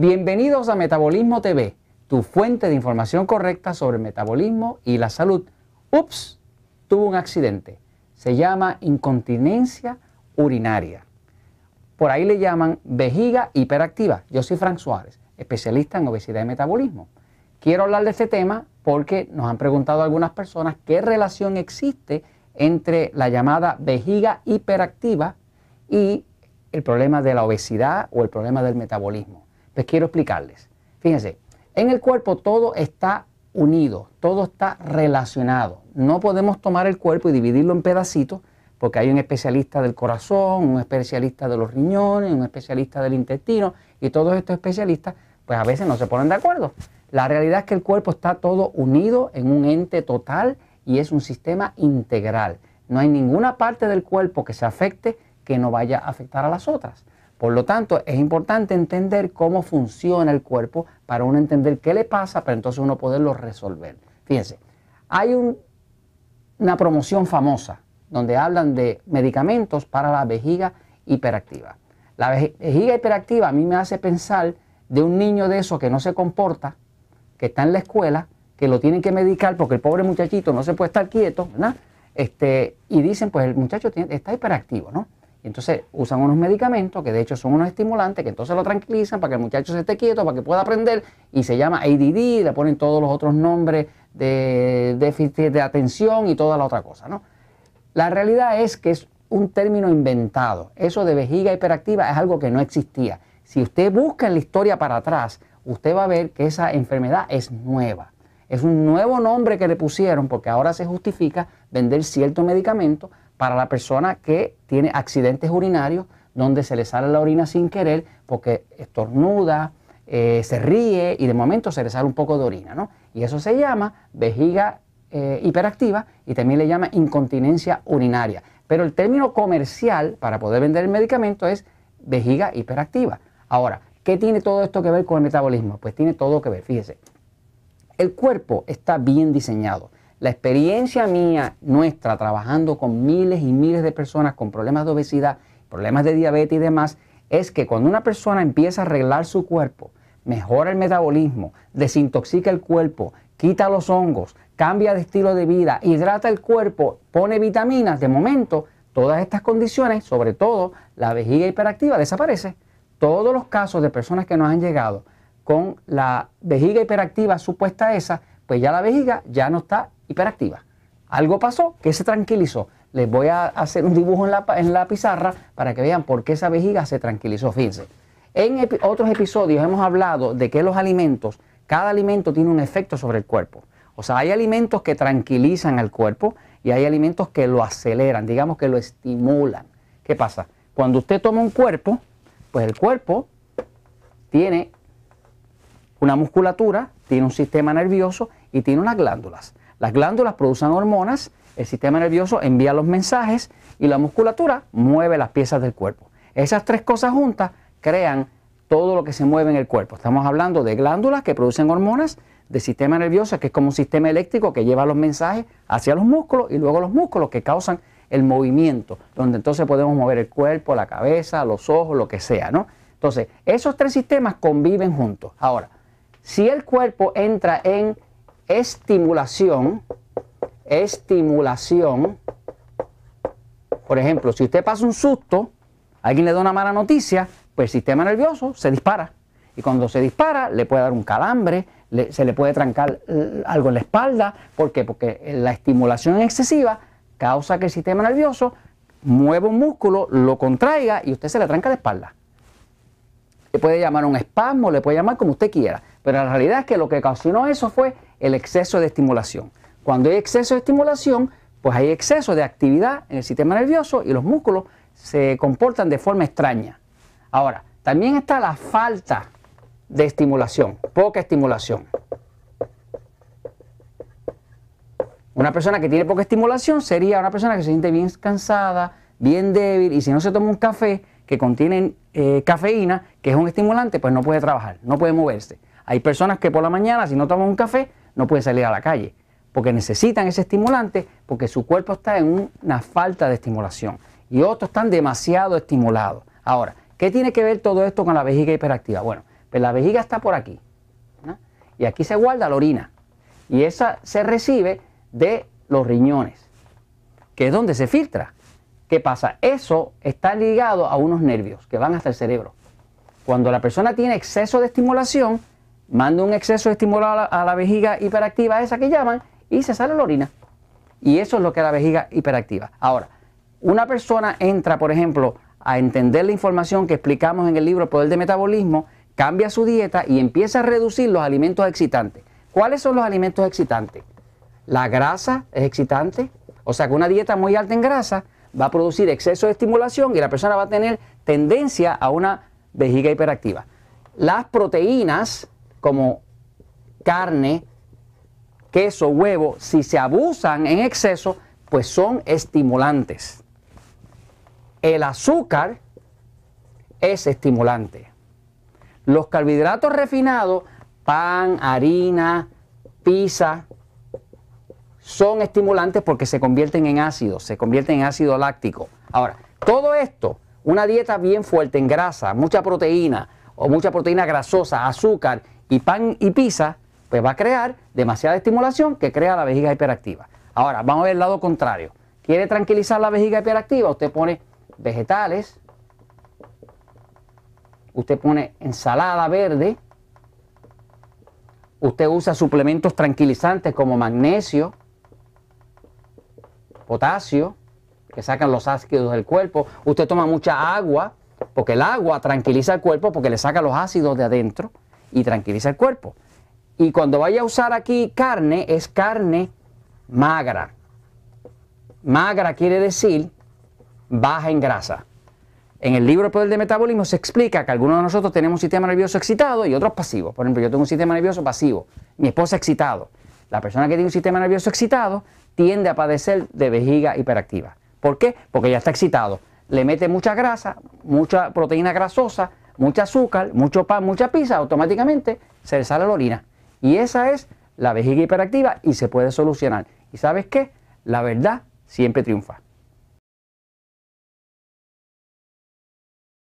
Bienvenidos a Metabolismo TV, tu fuente de información correcta sobre el metabolismo y la salud. Ups, tuvo un accidente. Se llama incontinencia urinaria. Por ahí le llaman vejiga hiperactiva. Yo soy Frank Suárez, especialista en obesidad y metabolismo. Quiero hablar de este tema porque nos han preguntado algunas personas qué relación existe entre la llamada vejiga hiperactiva y el problema de la obesidad o el problema del metabolismo. Pues quiero explicarles. Fíjense, en el cuerpo todo está unido, todo está relacionado. No podemos tomar el cuerpo y dividirlo en pedacitos porque hay un especialista del corazón, un especialista de los riñones, un especialista del intestino y todos estos especialistas pues a veces no se ponen de acuerdo. La realidad es que el cuerpo está todo unido en un ente total y es un sistema integral. No hay ninguna parte del cuerpo que se afecte que no vaya a afectar a las otras. Por lo tanto, es importante entender cómo funciona el cuerpo para uno entender qué le pasa, para entonces uno poderlo resolver. Fíjense, hay una promoción famosa donde hablan de medicamentos para la vejiga hiperactiva. La vejiga hiperactiva a mí me hace pensar de un niño de eso que no se comporta, que está en la escuela, que lo tienen que medicar porque el pobre muchachito no se puede estar quieto, ¿verdad? Este, y dicen, pues el muchacho está hiperactivo, ¿no? Entonces usan unos medicamentos que de hecho son unos estimulantes que entonces lo tranquilizan para que el muchacho se esté quieto, para que pueda aprender y se llama ADD, le ponen todos los otros nombres de déficit de atención y toda la otra cosa, ¿no? La realidad es que es un término inventado. Eso de vejiga hiperactiva es algo que no existía. Si usted busca en la historia para atrás, usted va a ver que esa enfermedad es nueva. Es un nuevo nombre que le pusieron porque ahora se justifica vender cierto medicamento para la persona que tiene accidentes urinarios donde se le sale la orina sin querer porque estornuda, eh, se ríe y de momento se le sale un poco de orina, ¿no? Y eso se llama vejiga eh, hiperactiva y también le llama incontinencia urinaria. Pero el término comercial para poder vender el medicamento es vejiga hiperactiva. Ahora, ¿qué tiene todo esto que ver con el metabolismo? Pues tiene todo que ver, fíjese. El cuerpo está bien diseñado. La experiencia mía, nuestra, trabajando con miles y miles de personas con problemas de obesidad, problemas de diabetes y demás, es que cuando una persona empieza a arreglar su cuerpo, mejora el metabolismo, desintoxica el cuerpo, quita los hongos, cambia de estilo de vida, hidrata el cuerpo, pone vitaminas, de momento todas estas condiciones, sobre todo la vejiga hiperactiva, desaparece. Todos los casos de personas que nos han llegado con la vejiga hiperactiva supuesta esa, pues ya la vejiga ya no está hiperactiva. Algo pasó que se tranquilizó. Les voy a hacer un dibujo en la, pizarra para que vean por qué esa vejiga se tranquilizó. Fíjense. En otros episodios hemos hablado de que los alimentos, cada alimento tiene un efecto sobre el cuerpo. O sea, hay alimentos que tranquilizan al cuerpo y hay alimentos que lo aceleran, digamos que lo estimulan. ¿Qué pasa? Cuando usted toma un cuerpo, pues el cuerpo tiene una musculatura, tiene un sistema nervioso y tiene unas glándulas. Las glándulas producen hormonas, el sistema nervioso envía los mensajes y la musculatura mueve las piezas del cuerpo. Esas tres cosas juntas crean todo lo que se mueve en el cuerpo. Estamos hablando de glándulas que producen hormonas, de sistema nervioso que es como un sistema eléctrico que lleva los mensajes hacia los músculos y luego los músculos que causan el movimiento, donde entonces podemos mover el cuerpo, la cabeza, los ojos, lo que sea, ¿no? Entonces, esos tres sistemas conviven juntos. Ahora, si el cuerpo entra en estimulación, estimulación, por ejemplo, si usted pasa un susto, alguien le da una mala noticia, pues el sistema nervioso se dispara. Y cuando se dispara, le puede dar un calambre, se le puede trancar eh, algo en la espalda. ¿Por qué? Porque la estimulación excesiva causa que el sistema nervioso mueva un músculo, lo contraiga y usted se le tranca la espalda. Le puede llamar un espasmo, le puede llamar como usted quiera. Pero la realidad es que lo que ocasionó eso fue el exceso de estimulación. Cuando hay exceso de estimulación, pues hay exceso de actividad en el sistema nervioso y los músculos se comportan de forma extraña. Ahora, también está la falta de estimulación, poca estimulación. Una persona que tiene poca estimulación sería una persona que se siente bien cansada, bien débil y si no se toma un café que contiene eh, cafeína, que es un estimulante, pues no puede trabajar, no puede moverse. Hay personas que por la mañana, si no toman un café, no pueden salir a la calle, porque necesitan ese estimulante, porque su cuerpo está en una falta de estimulación. Y otros están demasiado estimulados. Ahora, ¿qué tiene que ver todo esto con la vejiga hiperactiva? Bueno, Pero la vejiga está por aquí. Y aquí se guarda la orina. Y esa se recibe de los riñones, que es donde se filtra. ¿Qué pasa? Eso está ligado a unos nervios que van hasta el cerebro. Cuando la persona tiene exceso de estimulación, manda un exceso de estimulado a la, vejiga hiperactiva, esa que llaman, y se sale la orina. Y eso es lo que es la vejiga hiperactiva. Ahora, una persona entra, por ejemplo, a entender la información que explicamos en el libro Poder de Metabolismo, cambia su dieta y empieza a reducir los alimentos excitantes. ¿Cuáles son los alimentos excitantes? La grasa es excitante, o sea que una dieta muy alta en grasa va a producir exceso de estimulación y la persona va a tener tendencia a una vejiga hiperactiva. Las proteínas como carne, queso, huevo, si se abusan en exceso, pues son estimulantes. El azúcar es estimulante. Los carbohidratos refinados, pan, harina, pizza, son estimulantes porque se convierten en ácido, se convierten en ácido láctico. Ahora, todo esto, una dieta bien fuerte en grasa, mucha proteína o mucha proteína grasosa, azúcar y pan y pizza, pues va a crear demasiada estimulación que crea la vejiga hiperactiva. Ahora, vamos a ver el lado contrario. ¿Quiere tranquilizar la vejiga hiperactiva? Usted pone vegetales, usted pone ensalada verde, usted usa suplementos tranquilizantes como magnesio, potasio, que sacan los ácidos del cuerpo, usted toma mucha agua, porque el agua tranquiliza el cuerpo porque le saca los ácidos de adentro y tranquiliza el cuerpo. Y cuando vaya a usar aquí carne, es carne magra. Magra quiere decir baja en grasa. En el libro El Poder de Metabolismo se explica que algunos de nosotros tenemos un sistema nervioso excitado y otros pasivos. Por ejemplo, yo tengo un sistema nervioso pasivo, mi esposa excitado. La persona que tiene un sistema nervioso excitado tiende a padecer de vejiga hiperactiva. ¿Por qué? Porque ya está excitado. Le mete mucha grasa, mucha proteína grasosa, mucho azúcar, mucho pan, mucha pizza, automáticamente se le sale la orina. Y esa es la vejiga hiperactiva y se puede solucionar. ¿Y sabes qué? La verdad siempre triunfa.